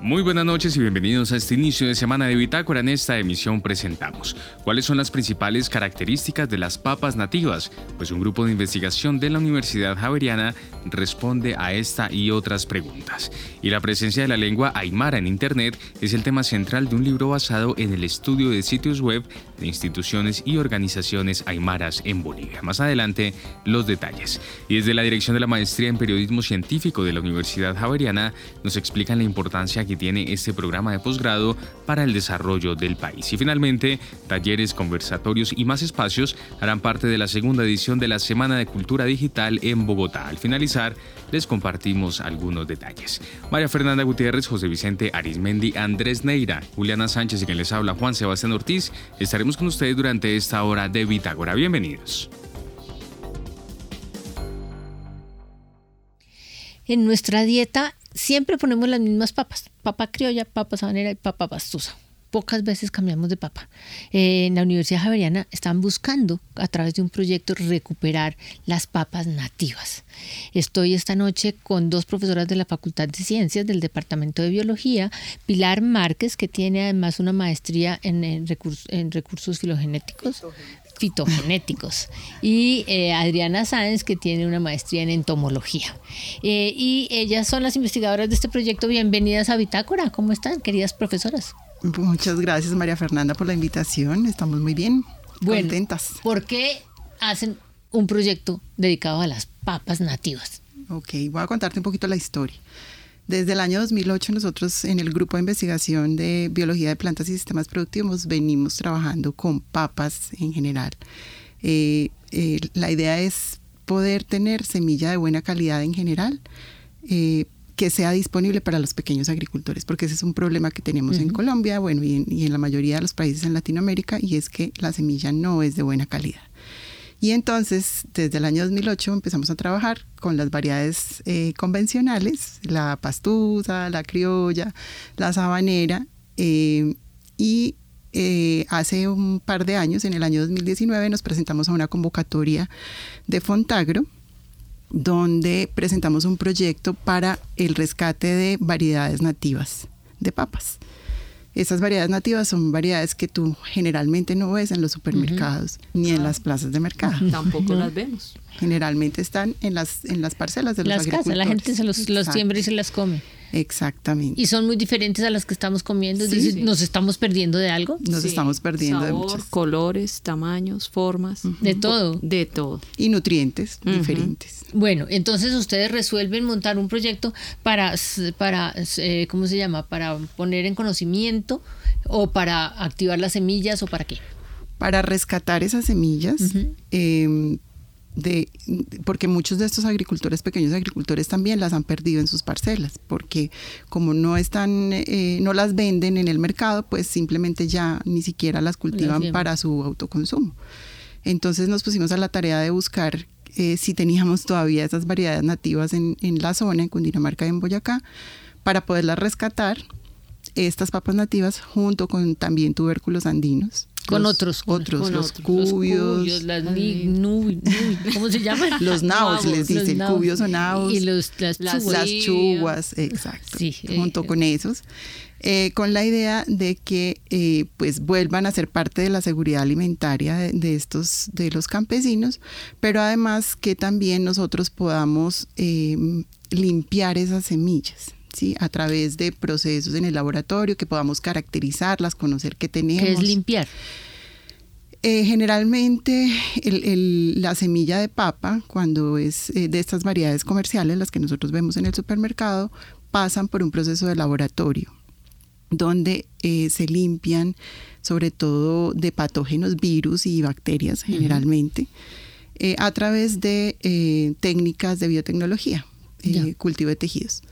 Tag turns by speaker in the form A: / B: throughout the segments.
A: Muy buenas noches y bienvenidos a este inicio de semana de Bitácora. En esta emisión presentamos cuáles son las principales características de las papas nativas, pues un grupo de investigación de la Universidad Javeriana responde a esta y otras preguntas. Y la presencia de la lengua aymara en Internet es el tema central de un libro basado en el estudio de sitios web de instituciones y organizaciones aymaras en Bolivia. Más adelante, los detalles. Y desde la Dirección de la Maestría en Periodismo Científico de la Universidad Javeriana nos explican la importancia que tiene este programa de posgrado para el desarrollo del país. Y finalmente, talleres, conversatorios y más espacios harán parte de la segunda edición de la Semana de Cultura Digital en Bogotá. Al finalizar, les compartimos algunos detalles. María Fernanda Gutiérrez, José Vicente Arismendi, Andrés Neira, Juliana Sánchez y quien les habla Juan Sebastián Ortiz, estaremos con ustedes durante esta hora de Bitágora. Bienvenidos.
B: En nuestra dieta siempre ponemos las mismas papas, papa criolla, papa sabanera y papa pastusa. Pocas veces cambiamos de papa. Eh, en la Universidad Javeriana están buscando a través de un proyecto recuperar las papas nativas. Estoy esta noche con dos profesoras de la Facultad de Ciencias del Departamento de Biología, Pilar Márquez, que tiene además una maestría en, en recursos filogenéticos, fitogenéticos y eh, Adriana Sáenz que tiene una maestría en entomología. Eh, y ellas son las investigadoras de este proyecto. Bienvenidas a Bitácora. ¿Cómo están, queridas profesoras?
C: Muchas gracias María Fernanda por la invitación. Estamos muy bien, contentas.
B: ¿Por qué hacen un proyecto dedicado a las papas nativas?
C: Ok, voy a contarte un poquito la historia. Desde el año 2008 nosotros en el grupo de investigación de biología de plantas y sistemas productivos venimos trabajando con papas en general. Eh, eh, la idea es poder tener semilla de buena calidad en general. Eh, que sea disponible para los pequeños agricultores, porque ese es un problema que tenemos en Colombia, bueno, y en, la mayoría de los países en Latinoamérica, y es que la semilla no es de buena calidad. Y entonces, desde el año 2008 empezamos a trabajar con las variedades eh, convencionales, la pastusa, la criolla, la sabanera, eh, y eh, hace un par de años, en el año 2019, nos presentamos a una convocatoria de Fontagro, donde presentamos un proyecto para el rescate de variedades nativas de papas. Esas variedades nativas son variedades que tú generalmente no ves en los supermercados ni en las plazas de mercado.
D: Tampoco las vemos.
C: Generalmente están en las, en las parcelas de los
B: las
C: Casas,
B: la gente se los, los siembra y se las come.
C: Exactamente.
B: Y son muy diferentes a las que estamos comiendo. ¿Nos estamos perdiendo de algo?
C: Nos estamos perdiendo de muchos.
D: colores, tamaños, formas.
B: De todo.
D: De todo.
C: Y nutrientes diferentes.
B: Bueno, entonces ustedes resuelven montar un proyecto para, para eh, ¿cómo se llama? Para poner en conocimiento o para activar las semillas o para qué?
C: Para rescatar esas semillas, de, porque muchos de estos agricultores, pequeños agricultores también las han perdido en sus parcelas, porque como no están, eh, no las venden en el mercado, pues simplemente ya ni siquiera las cultivan para su autoconsumo. Entonces nos pusimos a la tarea de buscar eh, si teníamos todavía esas variedades nativas en, en la zona, en Cundinamarca y en Boyacá, para poderlas rescatar estas papas nativas junto con también tubérculos andinos
B: con otros.
C: Otros, los, cubios.
B: las ¿Cómo se llaman?
C: Los naos, les dicen, cubios o naos.
B: Y los, las,
C: chuguas. exacto. junto con esos. Eh, con la idea de que eh, pues vuelvan a ser parte de la seguridad alimentaria de, estos de los campesinos pero además que también nosotros podamos eh, limpiar esas semillas ¿sí? a través de procesos en el laboratorio, que podamos caracterizarlas, conocer qué tenemos.
B: ¿Qué es limpiar?
C: Eh, generalmente la semilla de papa, cuando es eh, de estas variedades comerciales, las que nosotros vemos en el supermercado, pasan por un proceso de laboratorio donde eh, se limpian sobre todo de patógenos, virus y bacterias generalmente, a través de técnicas de biotecnología, cultivo de tejidos.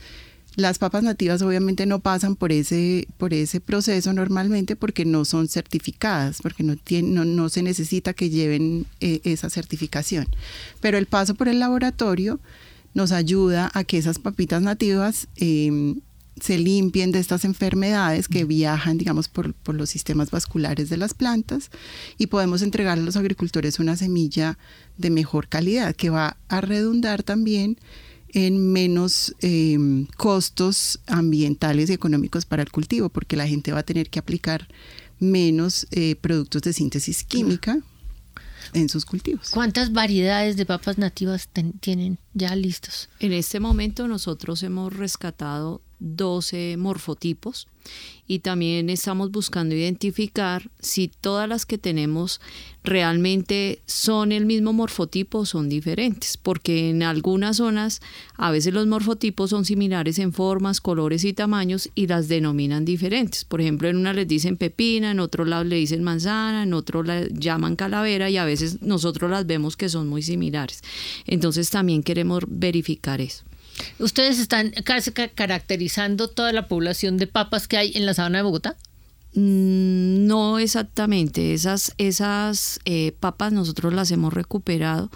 C: Las papas nativas obviamente no pasan por ese, por ese proceso normalmente porque no son certificadas, porque no, no, se necesita que lleven eh, esa certificación. Pero el paso por el laboratorio nos ayuda a que esas papitas nativas em, se limpien de estas enfermedades que viajan, digamos, por, por, los sistemas vasculares de las plantas y podemos entregar a los agricultores una semilla de mejor calidad que va a redundar también en menos eh, costos ambientales y económicos para el cultivo, porque la gente va a tener que aplicar menos eh, productos de síntesis química en sus cultivos.
B: ¿Cuántas variedades de papas nativas tienen ya listos?
D: En este momento nosotros hemos rescatado 12 morfotipos y también estamos buscando identificar si todas las que tenemos realmente son el mismo morfotipo o son diferentes, porque en algunas zonas a veces los morfotipos son similares en formas, colores y tamaños y las denominan diferentes. Por ejemplo, en una les dicen pepina, en otro lado le dicen manzana, en otro la llaman calavera y a veces nosotros las vemos que son muy similares. Entonces también queremos verificar eso.
B: ¿Ustedes están casi caracterizando toda la población de papas que hay en la sabana de Bogotá?
D: Mm, no exactamente, esas, esas eh, papas nosotros las hemos recuperado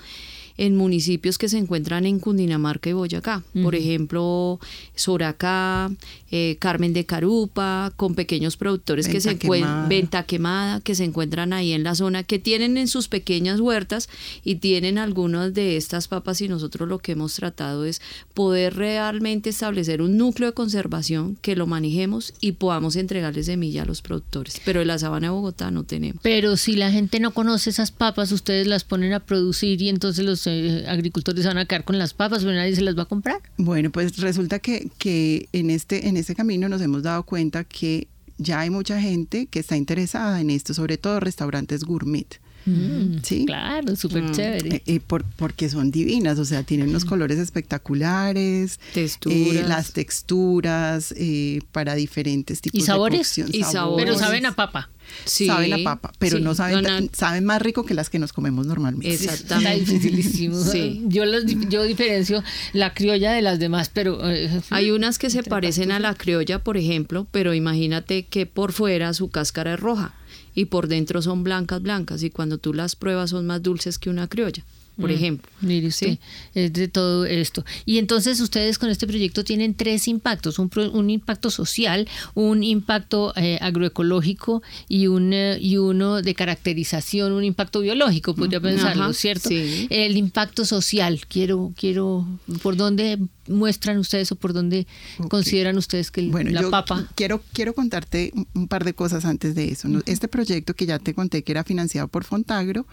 D: en municipios que se encuentran en Cundinamarca y Boyacá. Por ejemplo, Soracá, eh, Carmen de Carupa, con pequeños productores que se encuentran, Venta Quemada, que se encuentran ahí en la zona, que tienen en sus pequeñas huertas y tienen algunas de estas papas y nosotros lo que hemos tratado es poder realmente establecer un núcleo de conservación que lo manejemos y podamos entregarle semilla a los productores. Pero en la sabana de Bogotá no tenemos.
B: Pero si la gente no conoce esas papas, ustedes las ponen a producir y entonces los eh, agricultores van a quedar con las papas, pero nadie se las va a comprar.
C: Bueno, pues resulta que, que en, este, en este camino nos hemos dado cuenta que ya hay mucha gente que está interesada en esto, sobre todo restaurantes gourmet.
B: Mm, ¿Sí? Claro, súper mm. chévere.
C: Eh, eh, por, porque son divinas, o sea, tienen unos mm. colores espectaculares, texturas. las texturas para diferentes tipos
B: ¿Y sabores?
C: de
B: ¿Y sabores? Pero saben a papa
C: saben a papa, pero no saben, saben más rico que las que nos comemos normalmente.
B: Exactamente. Yo, yo diferencio la criolla de las demás, pero...
D: Eh, Hay unas que se parecen a la criolla, por ejemplo, pero imagínate que por fuera su cáscara es roja y por dentro son blancas, blancas, y cuando tú las pruebas son más dulces que una criolla por mm, ejemplo.
B: Mire usted, es de todo esto. Y entonces ustedes con este proyecto tienen tres impactos, un, un impacto social, un impacto eh, agroecológico y, un, eh, y uno de caracterización, un impacto biológico, podría pensarlo, ¿cierto? El impacto social, quiero, quiero, ¿por dónde muestran ustedes o por dónde consideran ustedes que
C: bueno,
B: la
C: yo
B: papa?
C: Quiero, quiero contarte un par de cosas antes de eso. Este proyecto que ya te conté que era financiado por Fontagro,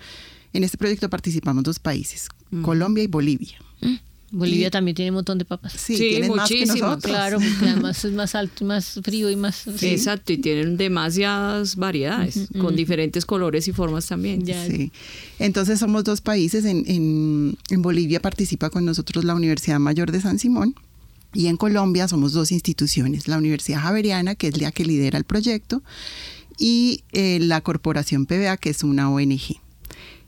C: en este proyecto participamos dos países, Colombia y Bolivia.
B: Mm. Bolivia también tiene un montón de papas.
C: Sí, tienen más que nosotros.
B: Claro, porque además es más alto, más frío y más...
D: Exacto, y tienen demasiadas variedades, con diferentes colores y formas también.
C: Sí. Entonces somos dos países. En, en, en Bolivia participa con nosotros la Universidad Mayor de San Simón. Y en Colombia somos dos instituciones, la Universidad Javeriana, que es la que lidera el proyecto, y eh, la Corporación PBA, que es una ONG.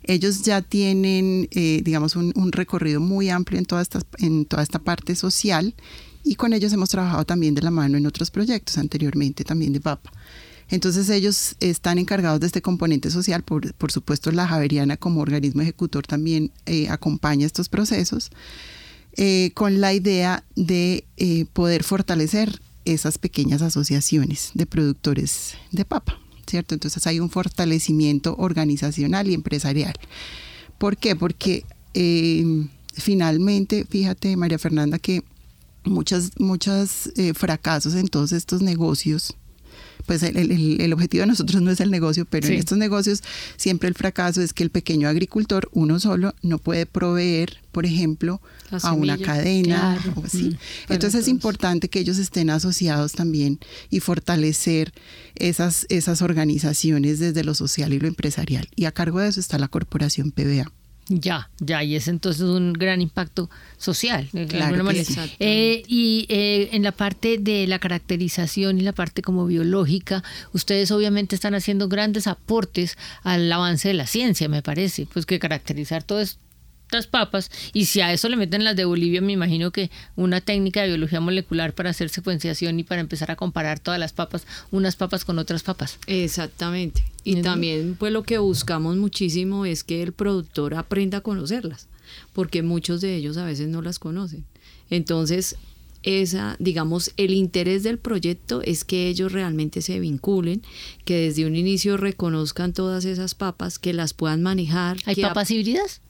C: Ellos ya tienen, eh, digamos, un, recorrido muy amplio en toda, esta, en toda esta parte social y con ellos hemos trabajado también de la mano en otros proyectos anteriormente, también de PAPA. Entonces ellos están encargados de este componente social, por, por supuesto la Javeriana como organismo ejecutor también eh, acompaña estos procesos, eh, con la idea de poder fortalecer esas pequeñas asociaciones de productores de papa. ¿Cierto? Entonces hay un fortalecimiento organizacional y empresarial. ¿Por qué? Porque eh, finalmente, fíjate, María Fernanda, que muchos muchos eh, fracasos en todos estos negocios pues el, objetivo de nosotros no es el negocio, pero en estos negocios siempre el fracaso es que el pequeño agricultor, uno solo, no puede proveer, por ejemplo, a una cadena o así. Mm, entonces es importante que ellos estén asociados también y fortalecer esas, esas organizaciones desde lo social y lo empresarial. Y a cargo de eso está la corporación PBA.
B: Ya, ya, y es entonces un gran impacto social. Claro eh, y eh, en la parte de la caracterización y la parte como biológica, ustedes obviamente están haciendo grandes aportes al avance de la ciencia, me parece, pues que caracterizar todo esto papas y si a eso le meten las de Bolivia, me imagino que una técnica de biología molecular para hacer secuenciación y para empezar a comparar todas las papas, unas papas con otras papas.
D: Exactamente. Y también pues lo que buscamos muchísimo es que el productor aprenda a conocerlas, porque muchos de ellos a veces no las conocen. Entonces, esa, digamos, el interés del proyecto es que ellos realmente se vinculen, que desde un inicio reconozcan todas esas papas, que las puedan manejar.
B: ¿Hay papas híbridas?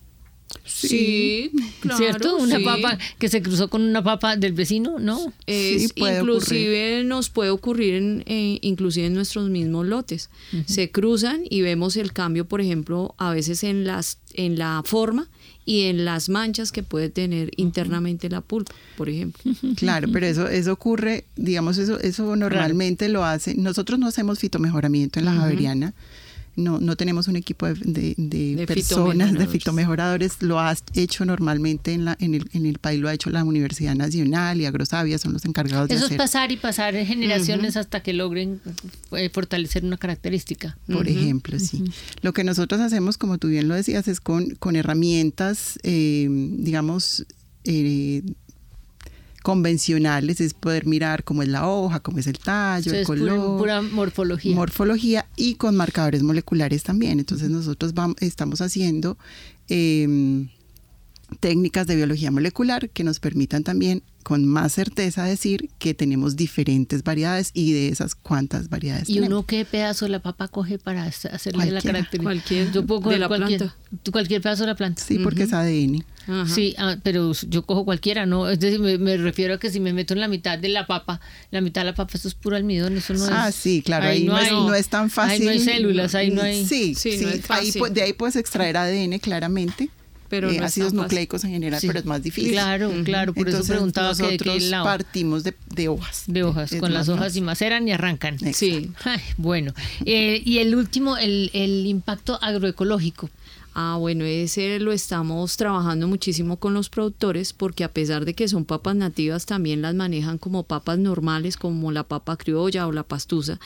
D: Sí, claro,
B: ¿Cierto? Una
D: sí.
B: papa que se cruzó con una papa del vecino, ¿no?
D: Es,
C: Sí, puede
D: inclusive nos puede ocurrir en, eh, inclusive en nuestros mismos lotes. Se cruzan y vemos el cambio, por ejemplo, a veces en las en la forma y en las manchas que puede tener internamente la pulpa, por ejemplo.
C: Claro, pero eso, eso ocurre, digamos, eso, eso normalmente lo hace. Nosotros no hacemos fitomejoramiento en la Javeriana. No, no tenemos un equipo de, de- de
D: De
C: personas, de
D: fitomejoradores.
C: Lo ha hecho normalmente en, la, en, el, en el país, lo ha hecho la Universidad Nacional y Agrosavia, son los encargados de
B: Eso es
C: hacer.
B: pasar y pasar generaciones hasta que logren eh, fortalecer una característica.
C: por ejemplo, sí. Lo que nosotros hacemos, como tú bien lo decías, es con, con herramientas, eh, digamos, eh, convencionales, es poder mirar cómo es la hoja, cómo es el tallo, el
B: es pura-
C: color.
B: pura morfología.
C: morfología y con marcadores moleculares también. Entonces nosotros vamos, estamos haciendo eh, técnicas de biología molecular que nos permitan también con más certeza decir que tenemos diferentes variedades y de esas cuántas variedades
B: ¿Y
C: tenemos.
B: uno qué pedazo de la papa coge para hacer- hacerle la característica?
D: Cualquier
B: Yo puedo
D: de
B: coger
D: la
B: cualquier,
D: planta.
B: cualquier pedazo de la planta.
C: Sí, porque es ADN.
D: Ajá.
B: Sí, ah, pero yo cojo cualquiera, ¿no? Es decir, me, me refiero a que si me meto en la mitad de la papa, la mitad de la papa, eso es puro almidón, eso no
C: ah,
B: es...
C: sí, claro, ahí, no, es, no es tan fácil.
B: Ahí no hay células, ahí no hay...
C: Sí,
D: Sí,
C: sí,
D: no es
C: ahí
D: fácil.
C: de ahí puedes extraer ADN claramente.
D: Pero
C: eh,
D: no
C: ácidos nucleicos en general,
B: Sí.
C: pero es más difícil.
B: Claro, claro, por
C: Entonces,
B: eso preguntaba que de qué
C: nosotros
B: lado.
C: partimos de, de hojas.
B: De hojas,
C: Es
B: con las
C: más
B: hojas y maceran y arrancan.
D: Sí.
B: Ay, bueno, Eh, y el último, el, el impacto agroecológico.
D: Ah, bueno, ese lo estamos trabajando muchísimo con los productores porque a pesar de que son papas nativas, también las manejan como papas normales, como la papa criolla o la pastusa.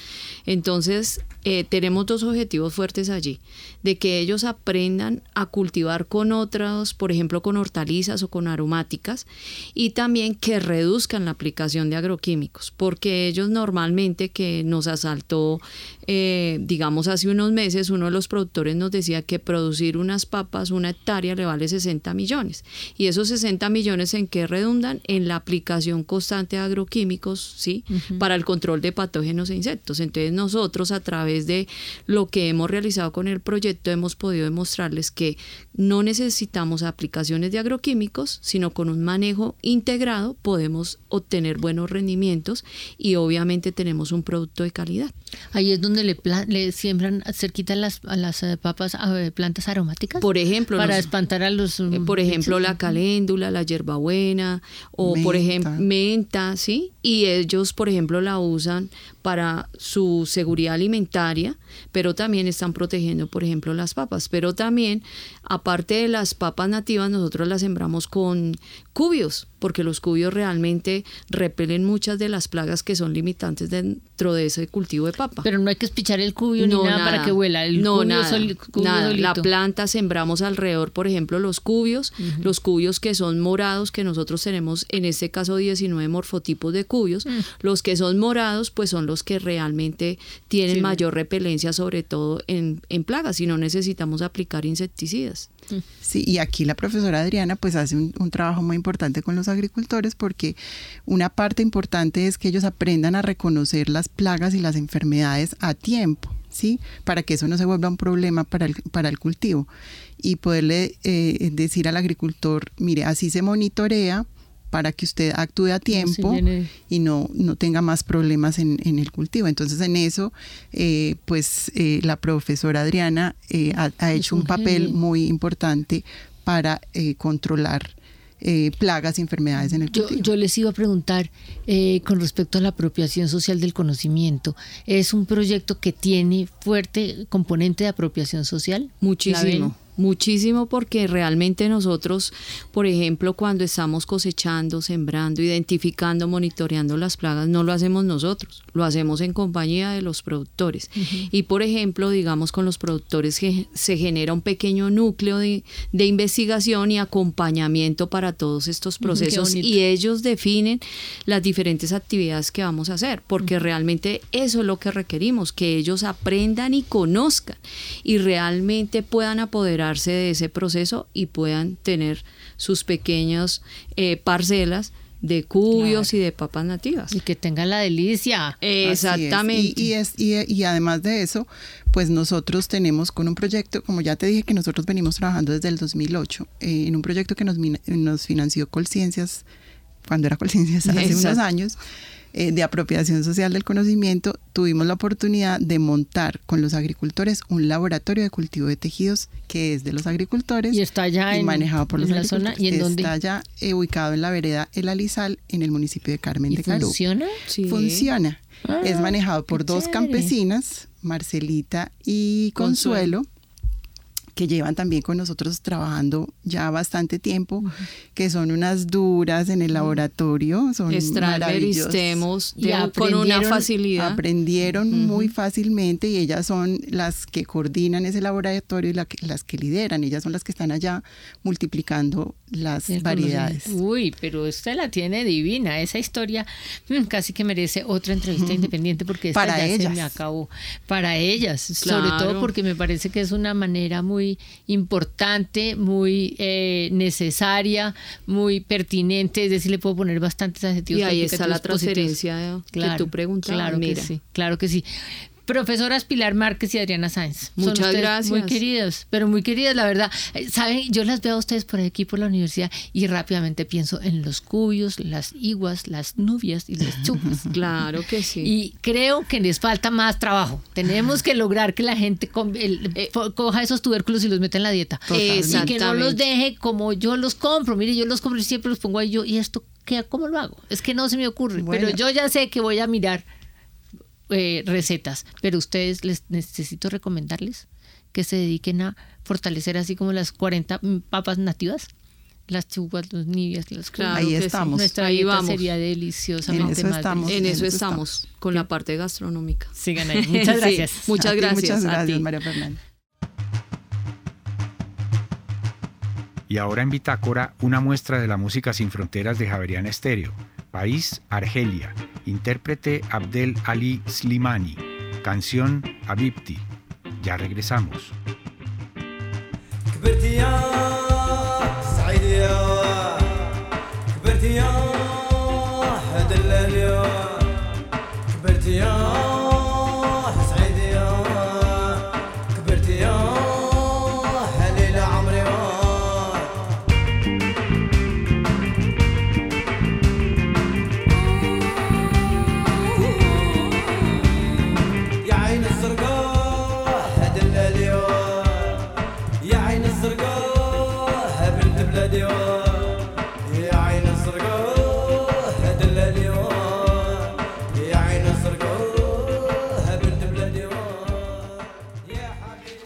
D: Entonces, eh, tenemos dos objetivos fuertes allí, de que ellos aprendan a cultivar con otras, por ejemplo, con hortalizas o con aromáticas, y también que reduzcan la aplicación de agroquímicos, porque ellos normalmente que nos asaltó, eh, digamos, hace unos meses, uno de los productores nos decía que producir unas papas, una hectárea, le vale 60 millones. Y esos 60 millones en qué redundan? En la aplicación constante de agroquímicos, ¿sí? Para el control de patógenos e insectos. Entonces nosotros a través de lo que hemos realizado con el proyecto hemos podido demostrarles que no necesitamos aplicaciones de agroquímicos, sino con un manejo integrado podemos obtener buenos rendimientos y obviamente tenemos un producto de calidad.
B: Ahí es donde le, le siembran cerquita las, a las eh, papas eh, plantas aromáticas.
D: Por ejemplo,
B: para espantar a los...
D: Eh,
B: mm,
D: por ejemplo,
B: bichos.
D: la caléndula, la hierbabuena o por
C: Menta.
D: ejemplo menta, ¿sí? Y ellos, por ejemplo, la usan para su seguridad alimentaria, pero también están protegiendo, por ejemplo, las papas. Pero también, aparte de las papas nativas, nosotros las sembramos con cubios, porque los cubios realmente repelen muchas de las plagas que son limitantes dentro de ese cultivo de papa.
B: Pero no hay que espichar el cubio ni nada, para que huela. El
D: no,
B: cubio
D: nada,
B: cubio
D: nada. La planta sembramos alrededor, por ejemplo, los cubios, los cubios que son morados, que nosotros tenemos en este caso 19 morfotipos de cubios.
B: Mm.
D: Los que son morados, pues son los que realmente tienen
B: Sí.
D: mayor repelencia, sobre todo en, en plagas, y no necesitamos aplicar insecticidas.
C: Sí, y aquí la profesora Adriana pues hace un, un trabajo muy importante con los agricultores porque una parte importante es que ellos aprendan a reconocer las plagas y las enfermedades a tiempo, ¿sí? Para que eso no se vuelva un problema para el, para el cultivo y poderle eh, decir al agricultor, mire, así se monitorea para que usted actúe a tiempo y no, no tenga más problemas en, en el cultivo. Entonces, en eso, eh, pues eh, la profesora Adriana eh, ha, ha hecho
B: un
C: papel muy importante para eh, controlar eh, plagas y enfermedades en el
B: Yo,
C: cultivo.
B: yo les iba a preguntar eh, con respecto a la apropiación social del conocimiento. ¿Es un proyecto que tiene fuerte componente de apropiación social? ¿La
D: Muchísimo. Muchísimo porque realmente nosotros, por ejemplo, cuando estamos cosechando, sembrando, identificando, monitoreando las plagas, no lo hacemos nosotros, lo hacemos en compañía de los productores. Y por ejemplo, digamos con los productores que se genera un pequeño núcleo de, de investigación y acompañamiento para todos estos procesos y ellos definen las diferentes actividades que vamos a hacer, porque realmente eso es lo que requerimos, que ellos aprendan y conozcan y realmente puedan de ese proceso y puedan tener sus pequeñas eh, parcelas de cubios y de papas nativas.
B: Y que tenga la delicia.
D: Exactamente.
C: Y, es, y, además de eso, pues nosotros tenemos con un proyecto, como ya te dije que nosotros venimos trabajando desde el 2008, eh, en un proyecto que nos, nos financió Colciencias, cuando era Colciencias hace unos años, eh, de apropiación social del conocimiento, tuvimos la oportunidad de montar con los agricultores un laboratorio de cultivo de tejidos que es de los agricultores
B: y está ya
C: y manejado por los
B: la zona y en dónde
C: está ya eh, ubicado en la vereda El Alizal en el municipio de Carmen de Carú.
B: Funciona,
D: sí.
C: funciona. es ah, manejado por dos campesinas, Marcelita y Consuelo que llevan también con nosotros trabajando ya bastante tiempo, que son unas duras en el laboratorio, son
D: y con una facilidad.
C: Aprendieron muy fácilmente y ellas son las que coordinan ese laboratorio y las que lideran, ellas son las que están allá multiplicando las variedades.
B: Uy, pero usted la tiene divina, esa historia mm, casi que merece otra entrevista independiente porque esta
C: Para
B: ya
C: ellas.
B: se me acabó. Para ellas, sobre todo porque me parece que es una manera muy importante, muy eh, necesaria, muy pertinente, es decir, le puedo poner bastantes adjetivos.
D: Y ahí está la transferencia que tú preguntas.
B: Claro que sí, claro que sí. Profesoras Pilar Márquez y Adriana Sáenz.
D: Muchas gracias.
B: Muy queridas, pero muy queridas, la verdad. Eh, Saben, yo las veo a ustedes por aquí por la universidad y rápidamente pienso en los cubios, las iguas, las nubias y las chupas.
D: Claro que sí.
B: Y creo que les falta más trabajo. Tenemos que lograr que la gente eh, coja esos tubérculos y los meta en la dieta. Y que no los deje como yo los compro. Mire, yo los compro y siempre los pongo ahí yo. ¿Y esto qué? ¿Cómo lo hago? Es que no se me ocurre. Pero yo ya sé que voy a mirar eh, recetas, pero ustedes les necesito recomendarles que se dediquen a fortalecer así como las 40 papas nativas. Las chubas, los nivias, las
C: claro Ahí estamos.
B: Nuestra ahí vamos. sería deliciosamente
D: en
B: eso
D: estamos, En, eso, estamos, con la parte gastronómica.
B: Sigan ahí. Muchas gracias.
D: muchas, gracias
C: muchas gracias. María Fernanda.
E: Y ahora en Bitácora, una muestra de la música sin fronteras de Javeriana Estéreo País Argelia. Intérprete Abdel Ali Slimani. Canción Abipti. Ya regresamos.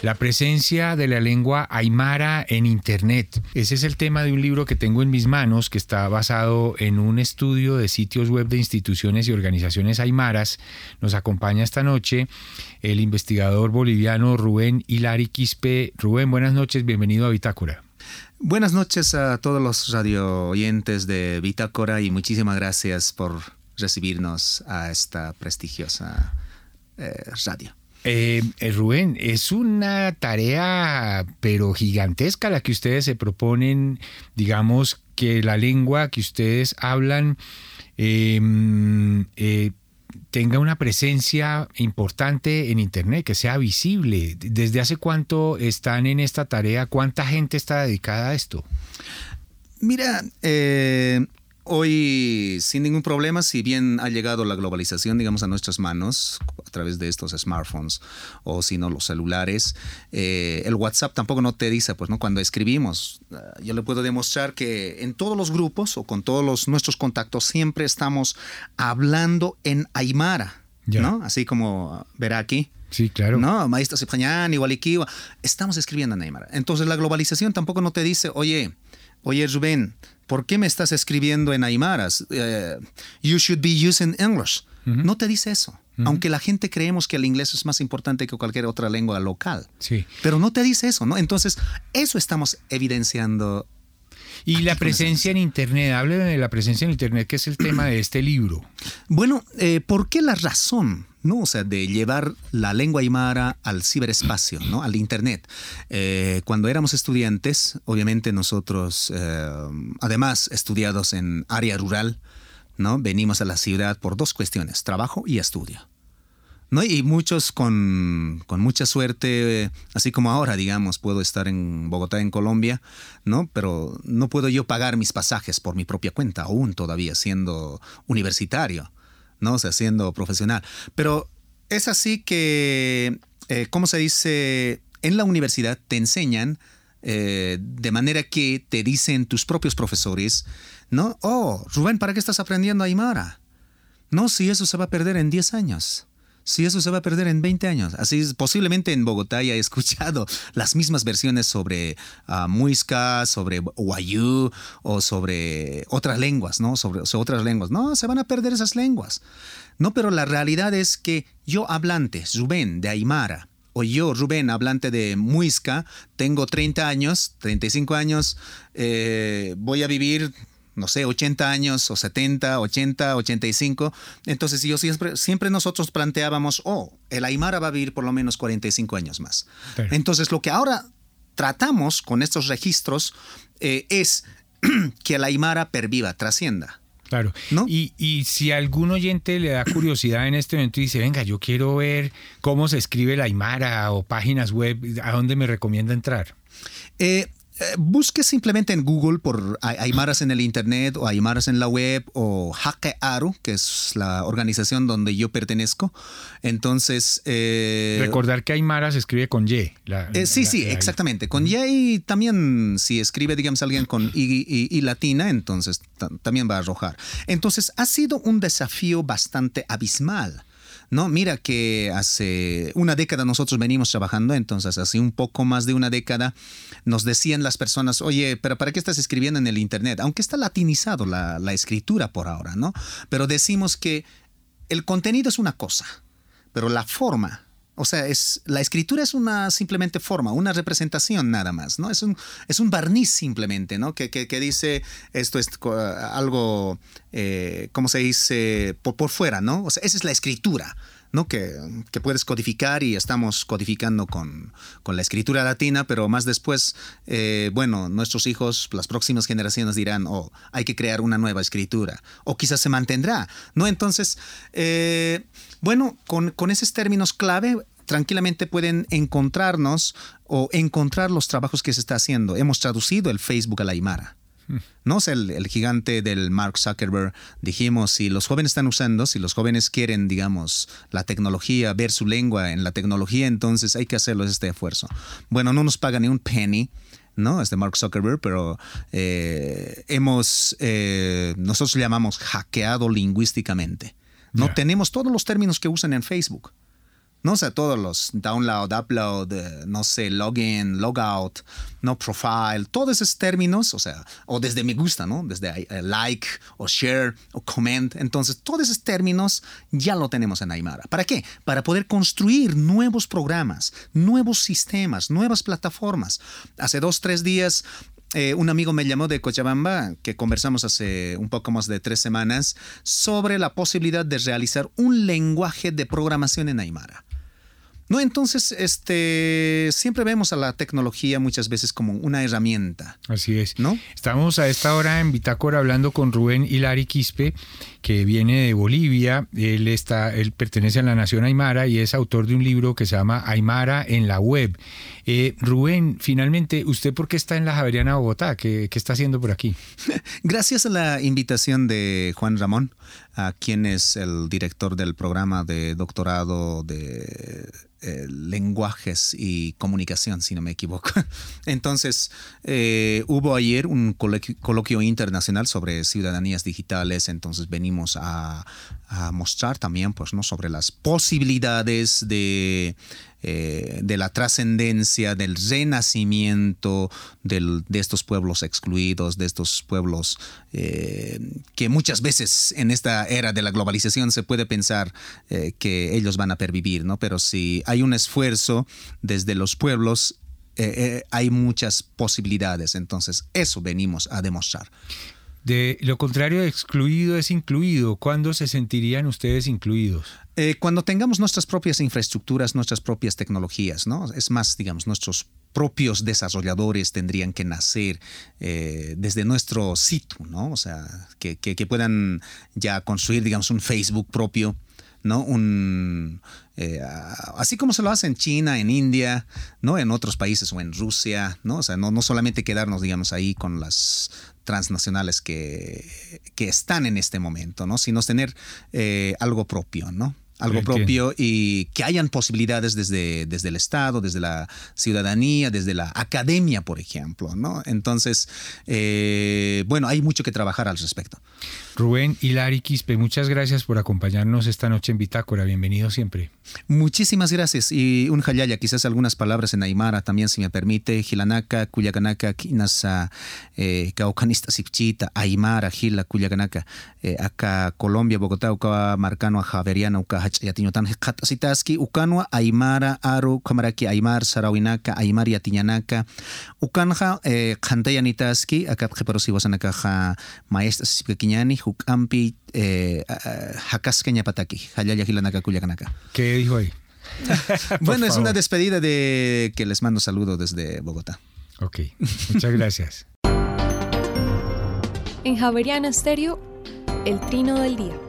E: La presencia de la lengua aymara en Internet. Ese es el tema de un libro que tengo en mis manos que está basado en un estudio de sitios web de instituciones y organizaciones aymaras. Nos acompaña esta noche el investigador boliviano Rubén Hilari Quispe. Rubén, buenas noches, bienvenido a Bitácora.
F: Buenas noches a todos los radio oyentes de Bitácora y muchísimas gracias por recibirnos a esta prestigiosa eh, radio.
E: Eh, eh, Rubén, es una tarea pero gigantesca la que ustedes se proponen, digamos que la lengua que ustedes hablan em, eh, tenga una presencia importante en Internet, que sea visible. ¿Desde hace cuánto están en esta tarea? ¿Cuánta gente está dedicada a esto?
F: Mira, Hoy, sin ningún problema, si bien ha llegado la globalización, digamos, a nuestras manos a través de estos smartphones o si no los celulares, eh, el WhatsApp tampoco no te dice, pues, ¿no? Cuando escribimos, eh, yo le puedo demostrar que en todos los grupos o con todos los, nuestros contactos siempre estamos hablando en Aymara, ¿no? Así como verá aquí.
E: Sí, claro.
F: No, maestro igual aquí, estamos escribiendo en Aymara. Entonces la globalización tampoco no te dice, oye, oye Rubén, ¿por qué me estás escribiendo en Aymaras? Eh, you should be using English. No te dice eso. Aunque la gente creemos que el inglés es más importante que cualquier otra lengua local.
E: Sí.
F: Pero no te dice eso, ¿no? Entonces, eso estamos evidenciando
E: Y la presencia en Internet, hábleme de la presencia en Internet, que es el tema de este libro.
F: Bueno, eh, ¿por qué la razón? ¿no? O sea, de llevar la lengua aymara al ciberespacio, ¿no? Al Internet. Eh, cuando éramos estudiantes, obviamente nosotros, eh, además estudiados en área rural, ¿no? Venimos a la ciudad por dos cuestiones, trabajo y estudio. ¿No? Y muchos con, mucha suerte, así como ahora, digamos, puedo estar en Bogotá, en Colombia, ¿no? Pero no puedo yo pagar mis pasajes por mi propia cuenta, aún todavía siendo universitario, ¿no? O sea, siendo profesional. Pero es así que, eh, ¿cómo se dice? En la universidad te enseñan eh, de manera que te dicen tus propios profesores, ¿no? Oh, Rubén, ¿para qué estás aprendiendo Aymara? No, si eso se va a perder en 10 años si eso se va a perder en 20 años. Así es, posiblemente en Bogotá ya he escuchado las mismas versiones sobre uh, muisca, sobre Wayuu o sobre otras lenguas, ¿no? Sobre, otras lenguas. No, se van a perder esas lenguas. No, pero la realidad es que yo hablante, Rubén, de Aymara, o yo, Rubén, hablante de muisca, tengo 30 años, 35 años, eh, voy a vivir no sé, 80 años o 70, 80, 85. Entonces yo siempre, siempre nosotros planteábamos, oh, el Aymara va a vivir por lo menos 45 años más. Entonces lo que ahora tratamos con estos registros eh, es que el Aymara perviva, trascienda.
E: Claro. ¿No? Y, y, si algún oyente le da curiosidad en este momento y dice, venga, yo quiero ver cómo se escribe el Aymara o páginas web, ¿a dónde me recomienda entrar?
F: Eh, busque simplemente en Google por Aymaras en el Internet o Aymaras en la web o Hakearu, que es la organización donde yo pertenezco. Entonces...
E: Eh, Recordar que Aymara se escribe con Y.
F: Eh, sí, sí, exactamente. Con Y y también si escribe, digamos, alguien con Y, latina, entonces también va a arrojar. Entonces ha sido un desafío bastante abismal no, mira que hace una década nosotros venimos trabajando, entonces hace un poco más de una década nos decían las personas, oye, pero ¿para qué estás escribiendo en el Internet? Aunque está latinizado la, la escritura por ahora, ¿no? Pero decimos que el contenido es una cosa, pero la forma o sea, es, la escritura es una simplemente forma, una representación nada más, ¿no? Es un, es un barniz simplemente, ¿no? Que, que, dice esto es algo, eh, ¿cómo se dice? Por, por fuera, ¿no? O sea, esa es la escritura. ¿No? Que, que, puedes codificar y estamos codificando con, con la escritura latina, pero más después, eh, bueno, nuestros hijos, las próximas generaciones dirán, oh, hay que crear una nueva escritura, o quizás se mantendrá, ¿no? Entonces, eh, bueno, con, con esos términos clave tranquilamente pueden encontrarnos o encontrar los trabajos que se está haciendo. Hemos traducido el Facebook a la Aymara. No es el, el, gigante del Mark Zuckerberg. Dijimos, si los jóvenes están usando, si los jóvenes quieren, digamos, la tecnología, ver su lengua en la tecnología, entonces hay que hacerlo este esfuerzo. Bueno, no nos paga ni un penny. ¿no? Es de Mark Zuckerberg, pero eh, hemos, eh, nosotros llamamos hackeado lingüísticamente. No tenemos todos los términos que usan en Facebook. No sé, todos los download, upload, eh, no sé, login, logout, no profile, todos esos términos, o sea, o desde me gusta, ¿no? Desde eh, like o share o comment. Entonces, todos esos términos ya lo tenemos en Aymara. ¿Para qué? Para poder construir nuevos programas, nuevos sistemas, nuevas plataformas. Hace dos, tres días eh, un amigo me llamó de Cochabamba, que conversamos hace un poco más de tres semanas, sobre la posibilidad de realizar un lenguaje de programación en Aymara. No, entonces, este, siempre vemos a la tecnología muchas veces como una herramienta.
E: Así es. ¿No? Estamos a esta hora en Bitácora hablando con Rubén Hilari Quispe, que viene de Bolivia. Él está, él pertenece a la nación Aymara y es autor de un libro que se llama Aymara en la web. Eh, Rubén, finalmente, ¿usted por qué está en la Javeriana Bogotá? ¿Qué, ¿Qué está haciendo por aquí?
F: Gracias a la invitación de Juan Ramón, a quien es el director del programa de doctorado de eh, lenguajes y comunicación, si no me equivoco. Entonces, eh, hubo ayer un coloquio, internacional sobre ciudadanías digitales, entonces venimos a, mostrar también pues, ¿no? sobre las posibilidades de eh, de la trascendencia, del renacimiento de estos pueblos excluidos, de estos pueblos eh, que muchas veces en esta era de la globalización se puede pensar eh, que ellos van a pervivir, ¿no? Pero si hay un esfuerzo desde los pueblos hay muchas posibilidades. Entonces, eso venimos a demostrar.
E: De lo contrario excluido es incluido. ¿Cuándo se sentirían ustedes incluidos?
F: Eh, cuando tengamos nuestras propias infraestructuras, nuestras propias tecnologías, ¿no? Es más, digamos, nuestros propios desarrolladores tendrían que nacer eh, desde nuestro sitio, ¿no? O sea, que, que, puedan ya construir, digamos, un Facebook propio, ¿no? Un, eh, así como se lo hace en China, en India, ¿no? En otros países o en Rusia, ¿no? O sea, no, no solamente quedarnos, digamos, ahí con las transnacionales que, que están en este momento, ¿no? Sino tener eh, algo propio, ¿no? Algo propio y que hayan posibilidades desde, desde el Estado, desde la ciudadanía, desde la academia, por ejemplo, ¿no? Entonces, eh, bueno, hay mucho que trabajar al respecto.
E: Rubén Hilari Quispe, muchas gracias por acompañarnos esta noche en Bitácora. Bienvenido siempre.
F: Muchísimas gracias. Y un jayaya, quizás algunas palabras en Aymara también, si me permite. Gilanaka, Cuyaganaka, Kinasa, eh, Caucanista Sipchita, Aymara, Gila, Cuyaganaka. Eh, acá Colombia, Bogotá, Uca Marcano, Javeriana, Uca Hachayatiñotan, Sitaski, Ucanua, Aymara, Aru, Kamaraki, Aymar, Sarawinaka, Aymar, Yatiñanaka, Ucanja, eh, Jantayanitaski, acá Jeperosi, Maestra Sipkiñani, huk'ampi eh, hakasca pataki, hayaya hilanaka kuyakanaka.
E: ¿Qué dijo ahí?
F: bueno, es una despedida de que les mando saludo desde Bogotá.
E: Ok, muchas gracias.
G: en Javeriana Stereo, el trino del día.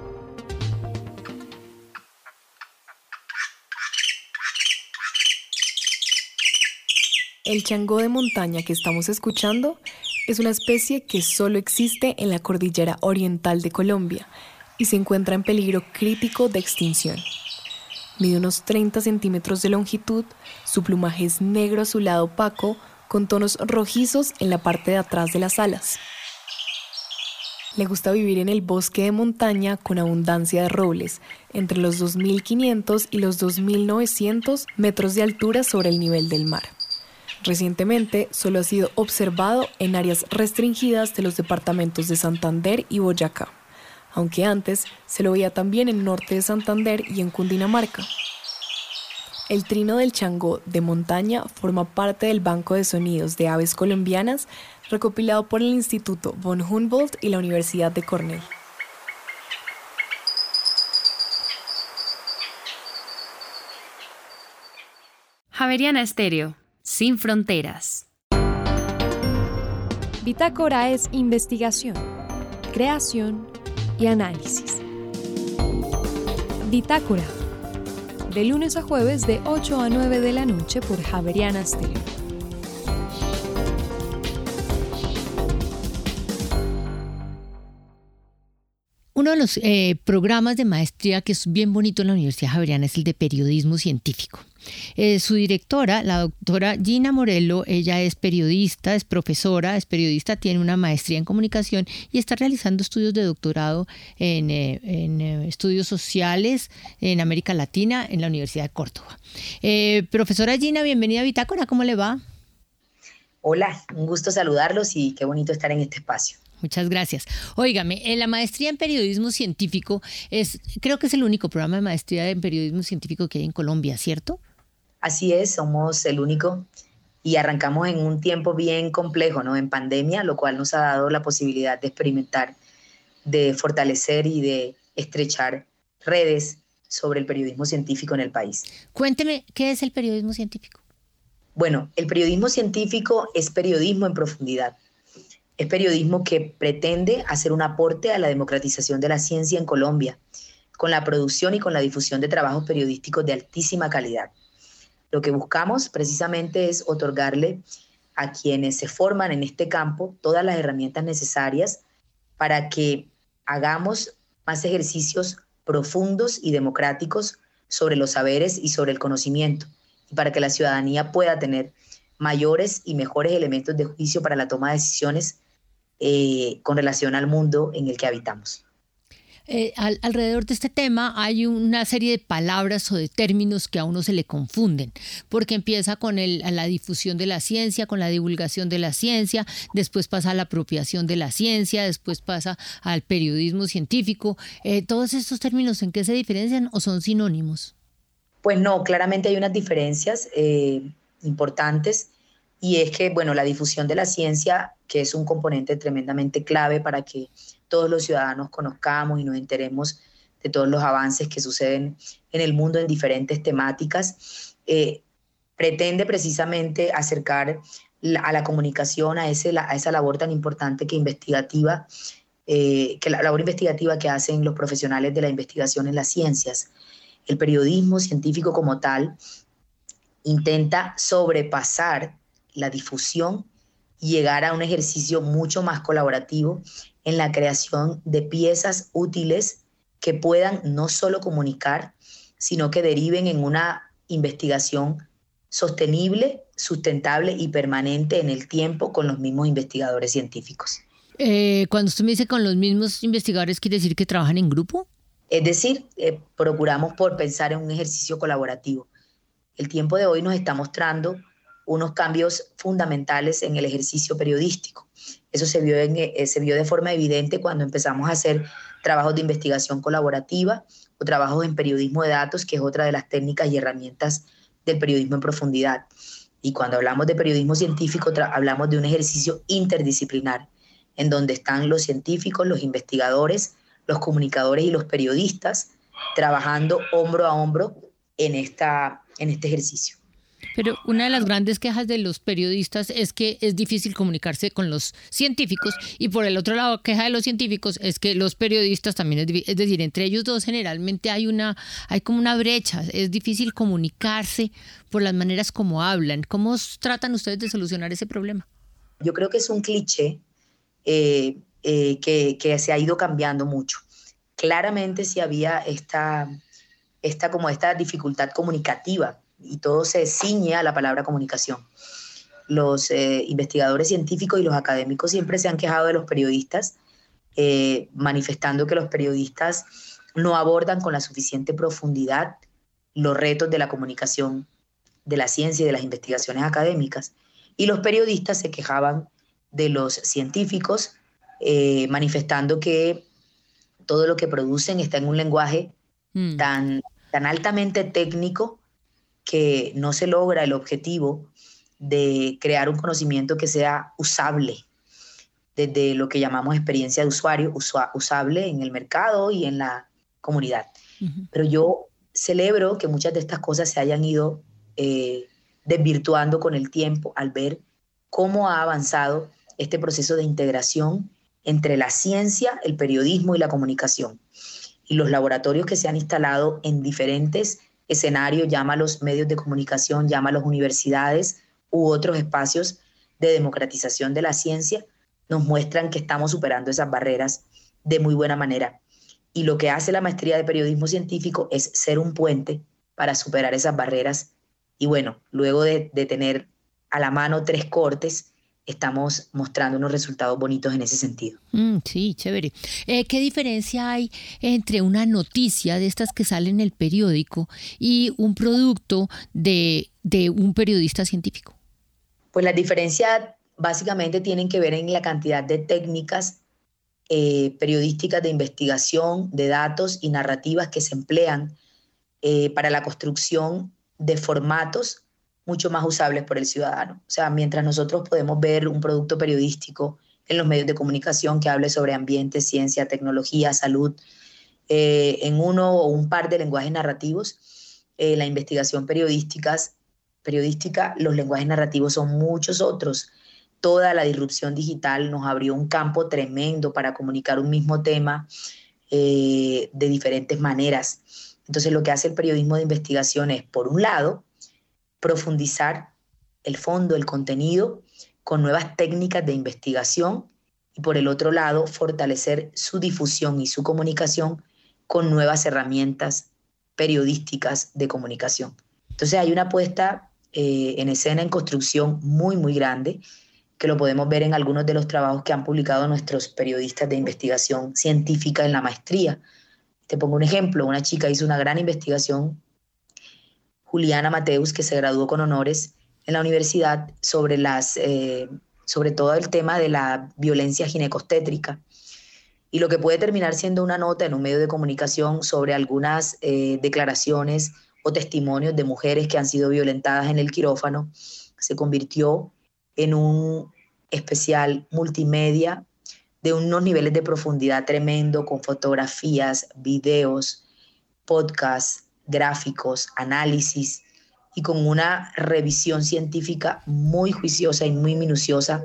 G: El changó de montaña que estamos escuchando es una especie que solo existe en la cordillera oriental de Colombia y se encuentra en peligro crítico de extinción. Mide unos 30 centímetros de longitud, su plumaje es negro azulado opaco con tonos rojizos en la parte de atrás de las alas. Le gusta vivir en el bosque de montaña con abundancia de robles, entre los 2.500 y los 2.900 metros de altura sobre el nivel del mar. Recientemente solo ha sido observado en áreas restringidas de los departamentos de Santander y Boyacá, aunque antes se lo veía también en norte de Santander y en Cundinamarca. El trino del changó de montaña forma parte del Banco de Sonidos de Aves Colombianas recopilado por el Instituto von Humboldt y la Universidad de Cornell.
H: Javeriana Estéreo sin fronteras.
G: Bitácora es investigación, creación y análisis. Bitácora, de lunes a jueves de 8 a 9 de la noche por Javeriana Stereo.
B: Uno de los eh, programas de maestría que es bien bonito en la Universidad Javeriana es el de periodismo científico. Eh, su directora, la doctora Gina Morello, ella es periodista, es profesora, es periodista, tiene una maestría en comunicación y está realizando estudios de doctorado en, eh, eh, estudios sociales en América Latina en la Universidad de Córdoba. profesora Gina, bienvenida a Bitácora, ¿cómo le va?
I: Hola, un gusto saludarlos y qué bonito estar en este espacio.
B: Muchas gracias. Óigame, la maestría en periodismo científico es, creo que es el único programa de maestría en periodismo científico que hay en Colombia, ¿cierto?
I: Así es, somos el único y arrancamos en un tiempo bien complejo, ¿no? En pandemia, lo cual nos ha dado la posibilidad de experimentar, de fortalecer y de estrechar redes sobre el periodismo científico en el país.
B: Cuénteme, ¿qué es el periodismo científico?
I: Bueno, el periodismo científico es periodismo en profundidad. Es periodismo que pretende hacer un aporte a la democratización de la ciencia en Colombia, con la producción y con la difusión de trabajos periodísticos de altísima calidad. Lo que buscamos precisamente es otorgarle a quienes se forman en este campo todas las herramientas necesarias para que hagamos más ejercicios profundos y democráticos sobre los saberes y sobre el conocimiento, y para que la ciudadanía pueda tener mayores y mejores elementos de juicio para la toma de decisiones eh, con relación al mundo en el que habitamos.
B: Eh, alrededor de este tema hay una serie de palabras o de términos que a uno se le confunden, porque empieza con la difusión de la ciencia, con la divulgación de la ciencia, después pasa a la apropiación de la ciencia, después pasa al periodismo científico. Eh, ¿Todos estos términos en qué se diferencian o son sinónimos?
I: Pues no, claramente hay unas diferencias eh, importantes. y es que, bueno, la difusión de la ciencia, que es un componente tremendamente clave para que todos los ciudadanos conozcamos y nos enteremos de todos los avances que suceden en el mundo en diferentes temáticas, eh, pretende precisamente acercar a la comunicación a, esa labor tan importante que investigativa, eh, que la labor investigativa que hacen los profesionales de la investigación en las ciencias. El periodismo científico como tal intenta sobrepasar la difusión y llegar a un ejercicio mucho más colaborativo en la creación de piezas útiles que puedan no solo comunicar, sino que deriven en una investigación sostenible, sustentable y permanente en el tiempo con los mismos investigadores científicos.
B: Eh, cuando usted me dice con los mismos investigadores, ¿quiere decir que trabajan en grupo?
I: Es decir, eh, procuramos por pensar en un ejercicio colaborativo. El tiempo de hoy nos está mostrando unos cambios fundamentales en el ejercicio periodístico. Eso se vio, eh, se vio de forma evidente cuando empezamos a hacer trabajos de investigación colaborativa o trabajos en periodismo de datos, que es otra de las técnicas y herramientas del periodismo en profundidad. Y cuando hablamos de periodismo científico, hablamos de un ejercicio interdisciplinar, en donde están los científicos, los investigadores, los comunicadores y los periodistas trabajando hombro a hombro en, esta, en este ejercicio.
B: Pero una de las grandes quejas de los periodistas es que es difícil comunicarse con los científicos y por el otro lado, queja de los científicos es que los periodistas también, es, decir, entre ellos dos generalmente hay una, hay como una brecha, es difícil comunicarse por las maneras como hablan. ¿Cómo tratan ustedes de solucionar ese problema?
I: Yo creo que es un cliché eh, eh, que, que, se ha ido cambiando mucho. Claramente si había esta, esta, como esta dificultad comunicativa y todo se ciñe a la palabra comunicación. Los eh, investigadores científicos y los académicos siempre se han quejado de los periodistas, eh, manifestando que los periodistas no abordan con la suficiente profundidad los retos de la comunicación de la ciencia y de las investigaciones académicas. Y los periodistas se quejaban de los científicos, eh, manifestando que todo lo que producen está en un lenguaje mm. tan, tan altamente técnico que no se logra el objetivo de crear un conocimiento que sea usable desde lo que llamamos experiencia de usuario, usable en el mercado y en la comunidad. Pero yo celebro que muchas de estas cosas se hayan ido eh, desvirtuando con el tiempo al ver cómo ha avanzado este proceso de integración entre la ciencia, el periodismo y la comunicación. Y los laboratorios que se han instalado en diferentes escenario, llama a los medios de comunicación, llama a las universidades u otros espacios de democratización de la ciencia, nos muestran que estamos superando esas barreras de muy buena manera. Y lo que hace la maestría de periodismo científico es ser un puente para superar esas barreras. Y bueno, luego de, tener a la mano tres cortes, estamos mostrando unos resultados bonitos en ese sentido.
B: Mm, sí, chévere. Eh, ¿Qué diferencia hay entre una noticia de estas que sale en el periódico y un producto de, un periodista científico?
I: Pues las diferencias básicamente tienen que ver en la cantidad de técnicas eh, periodísticas de investigación, de datos y narrativas que se emplean eh, para la construcción de formatos mucho más usables por el ciudadano. O sea, mientras nosotros podemos ver un producto periodístico en los medios de comunicación que hable sobre ambiente, ciencia, tecnología, salud, eh, en uno o un par de lenguajes narrativos, eh, la investigación periodísticas, periodística, los lenguajes narrativos son muchos otros. Toda la disrupción digital nos abrió un campo tremendo para comunicar un mismo tema eh, de diferentes maneras. Entonces, lo que hace el periodismo de investigación es, por un lado, profundizar el fondo, el contenido, con nuevas técnicas de investigación y por el otro lado, fortalecer su difusión y su comunicación con nuevas herramientas periodísticas de comunicación. Entonces hay una puesta eh, en escena, en construcción muy, muy grande, que lo podemos ver en algunos de los trabajos que han publicado nuestros periodistas de investigación científica en la maestría. Te pongo un ejemplo, una chica hizo una gran investigación Juliana Mateus, que se graduó con honores en la universidad sobre, las, eh, sobre todo el tema de la violencia ginecostétrica. Y lo que puede terminar siendo una nota en un medio de comunicación sobre algunas eh, declaraciones o testimonios de mujeres que han sido violentadas en el quirófano, se convirtió en un especial multimedia de unos niveles de profundidad tremendo con fotografías, videos, podcasts, gráficos, análisis y con una revisión científica muy juiciosa y muy minuciosa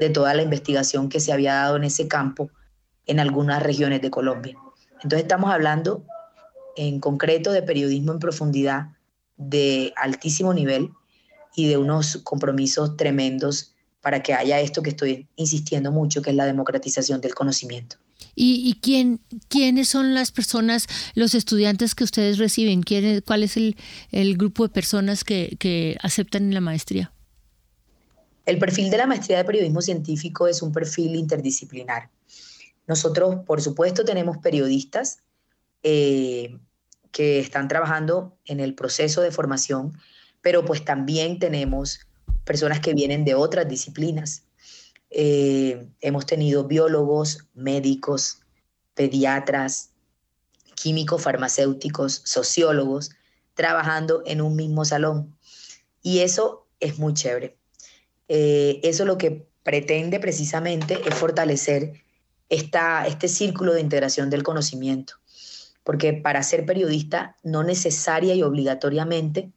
I: de toda la investigación que se había dado en ese campo en algunas regiones de Colombia. Entonces estamos hablando en concreto de periodismo en profundidad de altísimo nivel y de unos compromisos tremendos para que haya esto que estoy insistiendo mucho, que es la democratización del conocimiento.
B: ¿Y, quién, quiénes son las personas, los estudiantes que ustedes reciben? ¿Quién, ¿Cuál es el, grupo de personas que, que aceptan la maestría?
I: El perfil de la maestría de periodismo científico es un perfil interdisciplinar. Nosotros, por supuesto, tenemos periodistas eh, que están trabajando en el proceso de formación, pero pues también tenemos personas que vienen de otras disciplinas. Eh, hemos tenido biólogos, médicos, pediatras, químicos, farmacéuticos, sociólogos, trabajando en un mismo salón. Y eso es muy chévere. Eh, eso lo que pretende precisamente es fortalecer esta, este círculo de integración del conocimiento. Porque para ser periodista no necesaria y obligatoriamente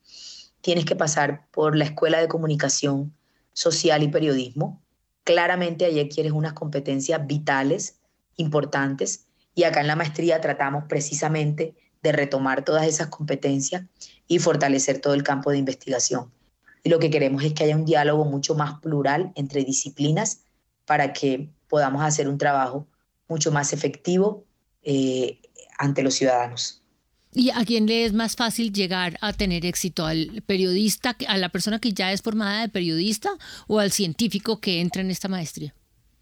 I: tienes que pasar por la escuela de comunicación social y periodismo. Claramente allí adquieres unas competencias vitales, importantes, y acá en la maestría tratamos precisamente de retomar todas esas competencias y fortalecer todo el campo de investigación. Y lo que queremos es que haya un diálogo mucho más plural entre disciplinas para que podamos hacer un trabajo mucho más efectivo eh, ante los ciudadanos.
B: ¿Y a quién le es más fácil llegar a tener éxito? ¿Al periodista, a la persona que ya es formada de periodista o al científico que entra en esta maestría?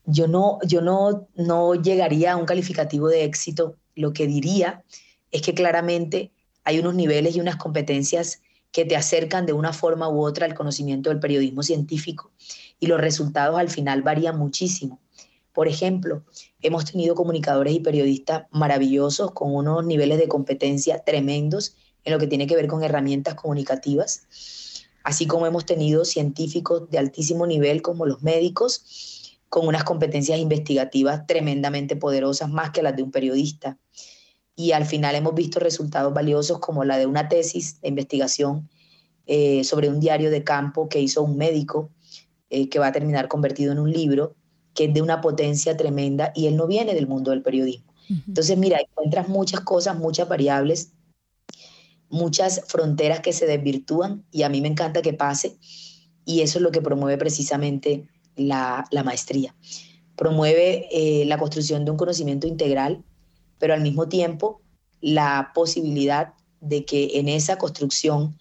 I: Yo no, yo no, no llegaría a un calificativo de éxito. Lo que diría es que claramente hay unos niveles y unas competencias que te acercan de una forma u otra al conocimiento del periodismo científico y los resultados al final varían muchísimo. Por ejemplo, hemos tenido comunicadores y periodistas maravillosos con unos niveles de competencia tremendos en lo que tiene que ver con herramientas comunicativas, así como hemos tenido científicos de altísimo nivel como los médicos, con unas competencias investigativas tremendamente poderosas, más que las de un periodista. Y al final hemos visto resultados valiosos como la de una tesis de investigación eh, sobre un diario de campo que hizo un médico, eh, que va a terminar convertido en un libro, que es de una potencia tremenda y él no viene del mundo del periodismo. Entonces, mira, encuentras muchas cosas, muchas variables, muchas fronteras que se desvirtúan y a mí me encanta que pase y eso es lo que promueve precisamente la, maestría. Promueve eh, la construcción de un conocimiento integral, pero al mismo tiempo la posibilidad de que en esa construcción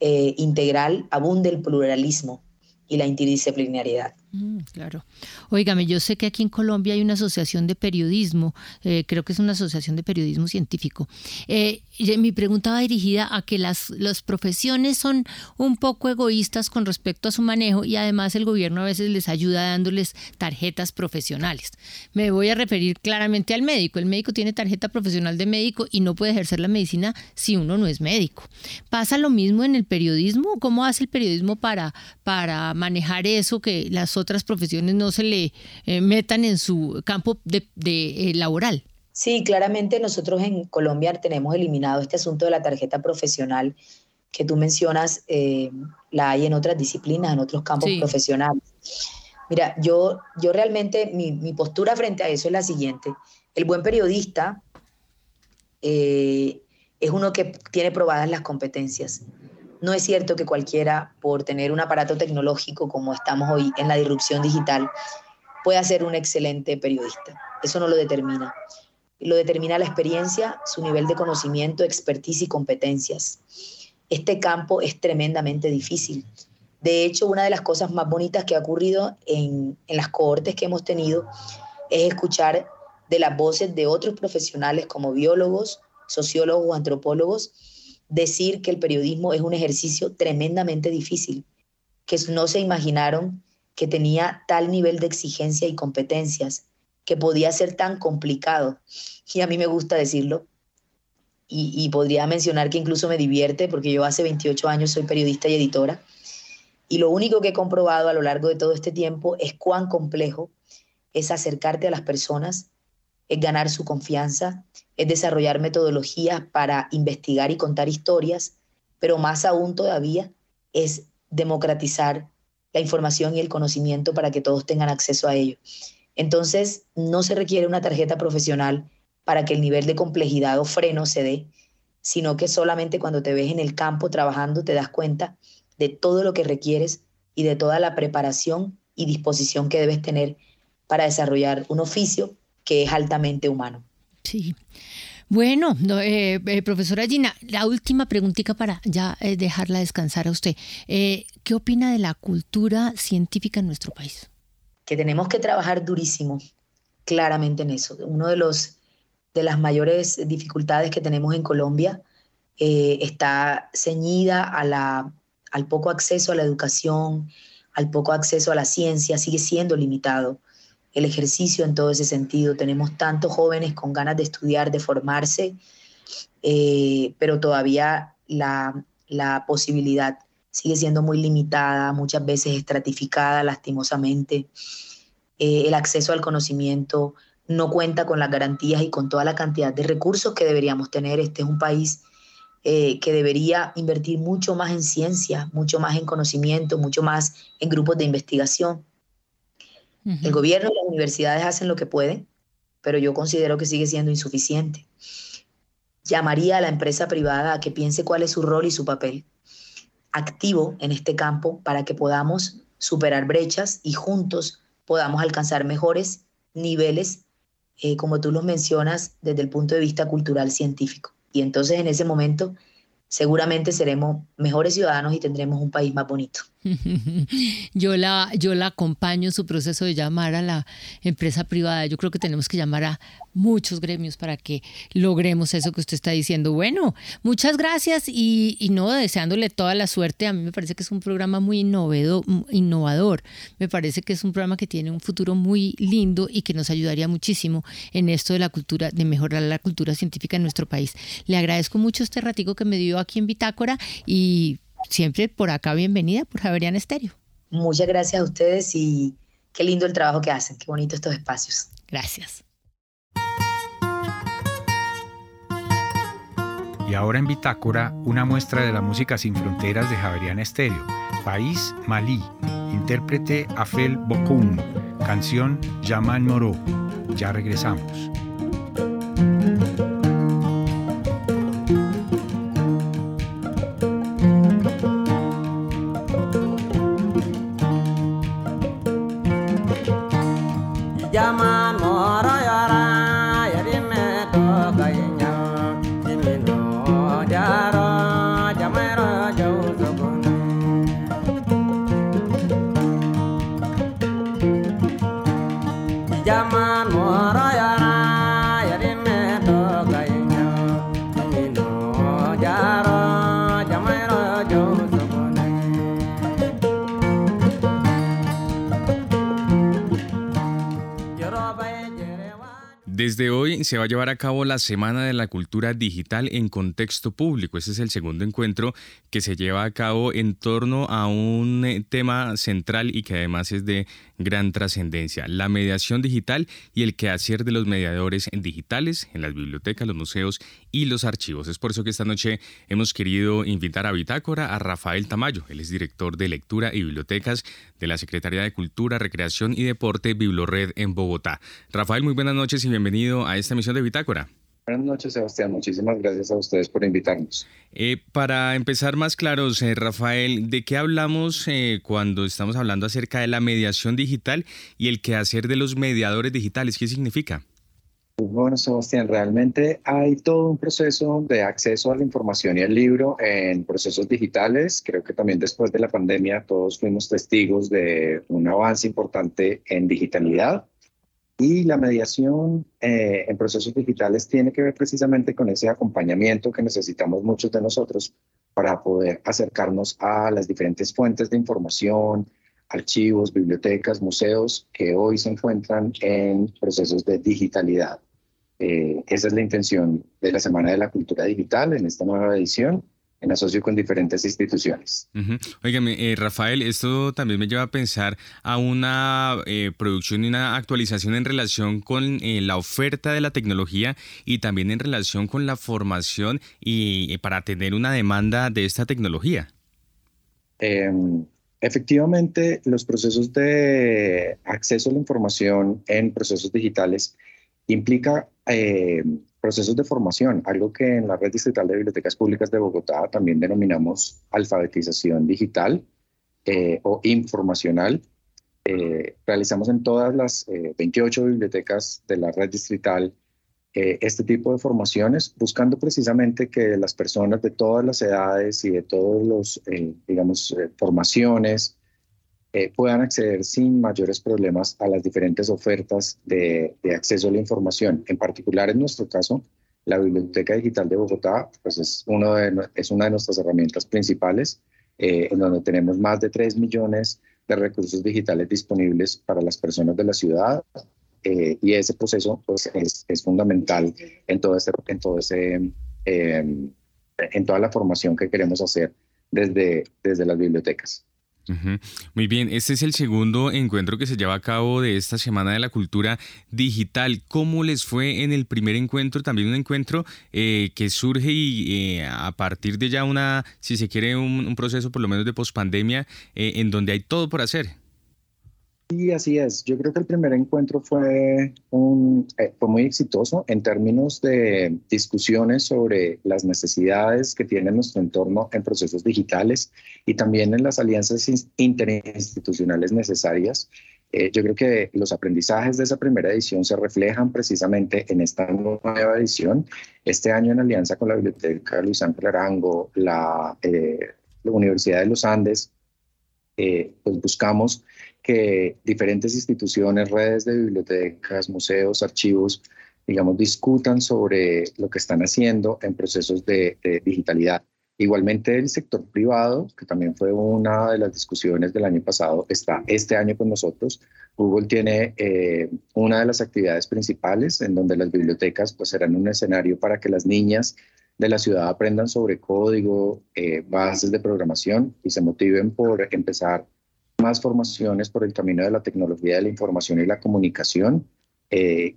I: eh, integral abunde el pluralismo y la interdisciplinariedad.
B: Mm, claro. Óigame, yo sé que aquí en Colombia hay una asociación de periodismo, eh, creo que es una asociación de periodismo científico. Eh, mi pregunta va dirigida a que las, las profesiones son un poco egoístas con respecto a su manejo y además el gobierno a veces les ayuda dándoles tarjetas profesionales. Me voy a referir claramente al médico. El médico tiene tarjeta profesional de médico y no puede ejercer la medicina si uno no es médico. ¿Pasa lo mismo en el periodismo? ¿Cómo hace el periodismo para, para manejar eso que las otras profesiones no se le eh, metan en su campo de, eh, laboral.
I: Sí, claramente nosotros en Colombia tenemos eliminado este asunto de la tarjeta profesional que tú mencionas, eh, la hay en otras disciplinas, en otros campos profesionales. Mira, yo, yo realmente, mi, mi, postura frente a eso es la siguiente. El buen periodista es uno que tiene probadas las competencias. No es cierto que cualquiera, por tener un aparato tecnológico como estamos hoy en la disrupción digital, pueda ser un excelente periodista. Eso no lo determina. Lo determina la experiencia, su nivel de conocimiento, expertise y competencias. Este campo es tremendamente difícil. De hecho, una de las cosas más bonitas que ha ocurrido en, las cohortes que hemos tenido es escuchar de las voces de otros profesionales como biólogos, sociólogos o antropólogos decir que el periodismo es un ejercicio tremendamente difícil, que no se imaginaron que tenía tal nivel de exigencia y competencias, que podía ser tan complicado. Y a mí me gusta decirlo. Y, podría mencionar que incluso me divierte, porque yo hace 28 años soy periodista y editora. Y lo único que he comprobado a lo largo de todo este tiempo es cuán complejo es acercarte a las personas, es ganar su confianza, es desarrollar metodologías para investigar y contar historias, pero más aún todavía es democratizar la información y el conocimiento para que todos tengan acceso a ello. Entonces, no se requiere una tarjeta profesional para que el nivel de complejidad o freno se dé, sino que solamente cuando te ves en el campo trabajando te das cuenta de todo lo que requieres y de toda la preparación y disposición que debes tener para desarrollar un oficio que es altamente humano.
B: Sí. Bueno, eh, eh, profesora Gina, la última preguntita para ya eh, dejarla descansar a usted. ¿Qué opina de la cultura científica en nuestro país?
I: Que tenemos que trabajar durísimo, claramente en eso. Uno de los de las mayores dificultades que tenemos en Colombia está ceñida a la al poco acceso a la educación, al poco acceso a la ciencia, sigue siendo limitado el ejercicio en todo ese sentido. Tenemos tantos jóvenes con ganas de estudiar, de formarse, eh, pero todavía la, posibilidad sigue siendo muy limitada, muchas veces estratificada lastimosamente. Eh, el acceso al conocimiento no cuenta con las garantías y con toda la cantidad de recursos que deberíamos tener. Este es un país eh, que debería invertir mucho más en ciencia, mucho más en conocimiento, mucho más en grupos de investigación. El gobierno y universidades hacen lo que pueden, pero yo considero que sigue siendo insuficiente. Llamaría a la empresa privada a que piense cuál es su rol y su papel activo en este campo para que podamos superar brechas y juntos podamos alcanzar mejores niveles, eh, como tú los mencionas, desde el punto de vista cultural científico. Y entonces en ese momento seguramente seremos mejores ciudadanos y tendremos un país más bonito.
B: Yo la, yo la acompaño en su proceso de llamar a la empresa privada. Yo creo que tenemos que llamar a muchos gremios para que logremos eso que usted está diciendo. Bueno, muchas gracias y, y no deseándole toda la suerte. A mí me parece que es un programa muy innovador. Me parece que es un programa que tiene un futuro muy lindo y que nos ayudaría muchísimo en esto de la cultura, de mejorar la cultura científica en nuestro país. Le agradezco mucho este ratico que me dio aquí en Bitácora y siempre por acá bienvenida por Javerian Estéreo.
I: Muchas gracias a ustedes y qué lindo el trabajo que hacen, qué bonito estos espacios.
B: Gracias.
E: Y ahora en Bitácora, una muestra de la música sin fronteras de Javerian Estéreo. País Malí, intérprete Afel Bokoum, canción Yaman Moro. Ya regresamos.
A: Desde hoy se va a llevar a cabo la Semana de la Cultura Digital en Contexto Público. Este es el segundo encuentro que se lleva a cabo en torno a un eh, tema central y que además es de gran trascendencia, la mediación digital y el quehacer de los mediadores digitales en las bibliotecas, los museos y los archivos. Es por eso que esta noche hemos querido invitar a Bitácora a Rafael Tamayo. Él es director de lectura y bibliotecas de la Secretaría de Cultura, Recreación y Deporte Biblored en Bogotá. Rafael, muy buenas noches y bienvenido a esta emisión de Bitácora.
J: Buenas noches, Sebastián. Muchísimas gracias a ustedes por invitarnos.
A: Eh, para empezar más claros, eh, Rafael, ¿de qué hablamos eh, cuando estamos hablando acerca de la mediación digital y el quehacer de los mediadores digitales? ¿Qué significa?
J: Pues bueno, Sebastián, realmente hay todo un proceso de acceso a la información y al libro en procesos digitales. Creo que también después de la pandemia todos fuimos testigos de un avance importante en digitalidad y la mediación eh, en procesos digitales tiene que ver precisamente con ese acompañamiento que necesitamos muchos de nosotros para poder acercarnos a las diferentes fuentes de información, archivos, bibliotecas, museos que hoy se encuentran en procesos de digitalidad. Eh, esa es la intención de la Semana de la Cultura Digital en esta nueva edición, en asocio con diferentes instituciones.
A: Uh Rafael, esto también me lleva a pensar a una eh, producción y una actualización en relación con eh, la oferta de la tecnología y también en relación con la formación y para tener una demanda de esta tecnología.
J: Em, efectivamente, los procesos de acceso a la información en procesos digitales implica procesos de formación, algo que en la Red Distrital de Bibliotecas Públicas de Bogotá también denominamos alfabetización digital eh, o informacional. Eh, realizamos en todas las 28 eh, bibliotecas de la red distrital este tipo de formaciones, buscando precisamente que las personas de todas las edades y de todos los, digamos, formaciones, eh, puedan acceder sin mayores problemas a las diferentes ofertas de, acceso a la información. En particular, en nuestro caso, la Biblioteca Digital de Bogotá pues es, uno de, es una de nuestras herramientas principales, eh, en donde tenemos más de 3 millones de recursos digitales disponibles para las personas de la ciudad. Eh, y ese proceso pues, es, es, fundamental en todo ese, en todo ese em, en toda la formación que queremos hacer desde, desde las bibliotecas.
A: Muy bien, este es el segundo encuentro que se lleva a cabo de esta Semana de la Cultura Digital. ¿Cómo les fue en el primer encuentro? También un encuentro eh, que surge y eh, a partir de ya una, si se quiere, un, proceso por lo menos de pospandemia, eh, en donde hay todo por hacer.
J: Sí, así es. Yo creo que el primer encuentro fue, un, eh, fue muy exitoso en términos de discusiones sobre las necesidades que tiene nuestro entorno en procesos digitales y también en las alianzas interinstitucionales necesarias. Eh, yo creo que los aprendizajes de esa primera edición se reflejan precisamente en esta nueva edición. Este año en alianza con la Biblioteca Luis Ángel Arango, la, eh, la Universidad de los Andes, pues buscamos que diferentes instituciones, redes de bibliotecas, museos, archivos, digamos, discutan sobre lo que están haciendo en procesos de, digitalidad. Igualmente el sector privado, que también fue una de las discusiones del año pasado, está este año con nosotros. Google tiene eh, una de las actividades principales en donde las bibliotecas pues serán un escenario para que las niñas de la ciudad aprendan sobre código, eh, bases de programación y se motiven por empezar más formaciones por el camino de la tecnología de la información y la comunicación, eh,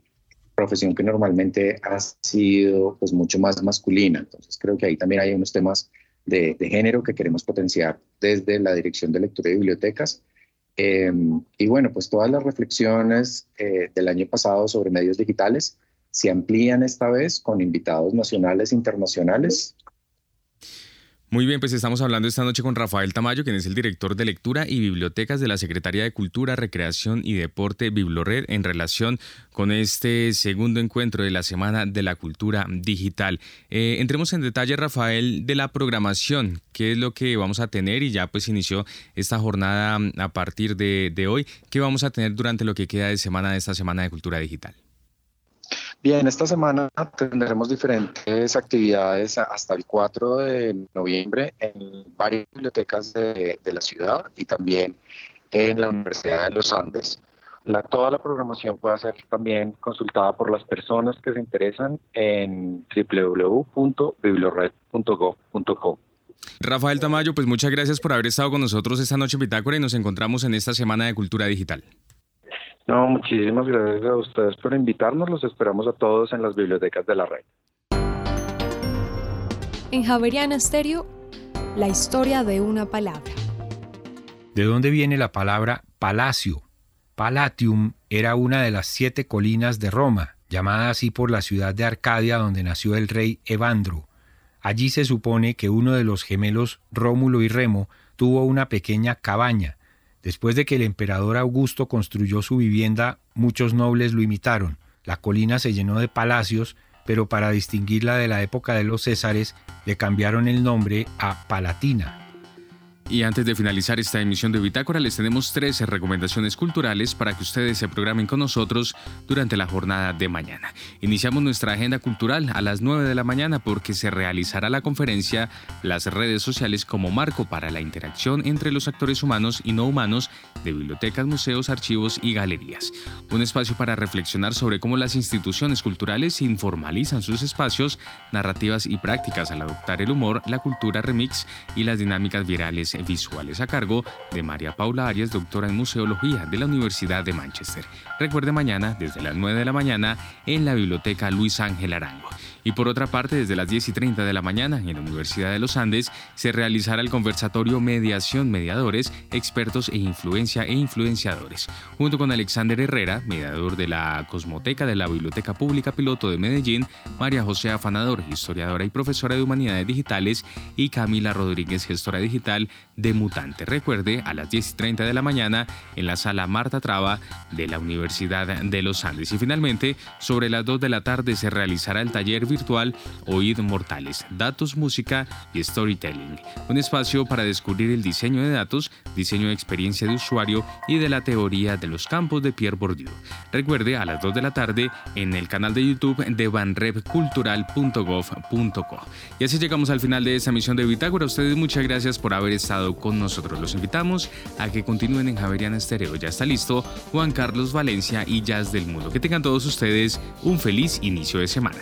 J: profesión que normalmente ha sido pues mucho más masculina. Entonces creo que ahí también hay unos temas de, género que queremos potenciar desde la Dirección de Lectura y Bibliotecas. Eh, y bueno, pues todas las reflexiones eh, del año pasado sobre medios digitales se amplían esta vez con invitados nacionales e internacionales
A: muy bien, pues estamos hablando esta noche con Rafael Tamayo, quien es el director de lectura y bibliotecas de la Secretaría de Cultura, Recreación y Deporte Biblored en relación con este segundo encuentro de la Semana de la Cultura Digital. Eh, entremos en detalle, Rafael, de la programación, qué es lo que vamos a tener y ya pues inició esta jornada a partir de, de hoy. ¿Qué vamos a tener durante lo que queda de semana de esta Semana de Cultura Digital?
J: Bien, esta semana tendremos diferentes actividades hasta el 4 de noviembre en varias bibliotecas de, la ciudad y también en la Universidad de los Andes. La, toda la programación puede ser también consultada por las personas que se interesan en www.biblored.gov.co.
A: Rafael Tamayo, pues muchas gracias por haber estado con nosotros esta noche en Bitácora y nos encontramos en esta Semana de Cultura Digital.
J: No, muchísimas gracias a ustedes por invitarnos. Los esperamos a todos en las bibliotecas de la red.
G: En Javeriana Stereo, la historia de una palabra.
E: ¿De dónde viene la palabra palacio? Palatium era una de las siete colinas de Roma, llamada así por la ciudad de Arcadia donde nació el rey Evandro. Allí se supone que uno de los gemelos Rómulo y Remo tuvo una pequeña cabaña, Después de que el emperador Augusto construyó su vivienda, muchos nobles lo imitaron. La colina se llenó de palacios, pero para distinguirla de la época de los Césares le cambiaron el nombre a Palatina.
A: Y antes de finalizar esta emisión de Bitácora, les tenemos 13 recomendaciones culturales para que ustedes se programen con nosotros durante la jornada de mañana. Iniciamos nuestra agenda cultural a las 9 de la mañana porque se realizará la conferencia Las redes sociales como marco para la interacción entre los actores humanos y no humanos de bibliotecas, museos, archivos y galerías. Un espacio para reflexionar sobre cómo las instituciones culturales informalizan sus espacios, narrativas y prácticas al adoptar el humor, la cultura remix y las dinámicas virales visuales a cargo de María Paula Arias, doctora en museología de la Universidad de Manchester. Recuerde mañana desde las 9 de la mañana en la Biblioteca Luis Ángel Arango. Y por otra parte, desde las 10 y 30 de la mañana en la Universidad de los Andes se realizará el conversatorio Mediación Mediadores, Expertos e Influencia e Influenciadores, junto con Alexander Herrera, mediador de la Cosmoteca de la Biblioteca Pública Piloto de Medellín, María José Afanador, historiadora y profesora de Humanidades Digitales, y Camila Rodríguez, gestora digital de Mutante. Recuerde, a las 10 y 30 de la mañana en la sala Marta Traba de la Universidad de los Andes. Y finalmente, sobre las 2 de la tarde se realizará el taller virtual Oíd Mortales, Datos, Música y Storytelling. Un espacio para descubrir el diseño de datos, diseño de experiencia de usuario y de la teoría de los campos de Pierre Bourdieu. Recuerde a las 2 de la tarde en el canal de YouTube de banrepcultural.gov.co. Y así llegamos al final de esta misión de Bitácora. Ustedes muchas gracias por haber estado con nosotros. Los invitamos a que continúen en Javeriana Estéreo. Ya está listo Juan Carlos Valencia y Jazz del Mundo. Que tengan todos ustedes un feliz inicio de semana.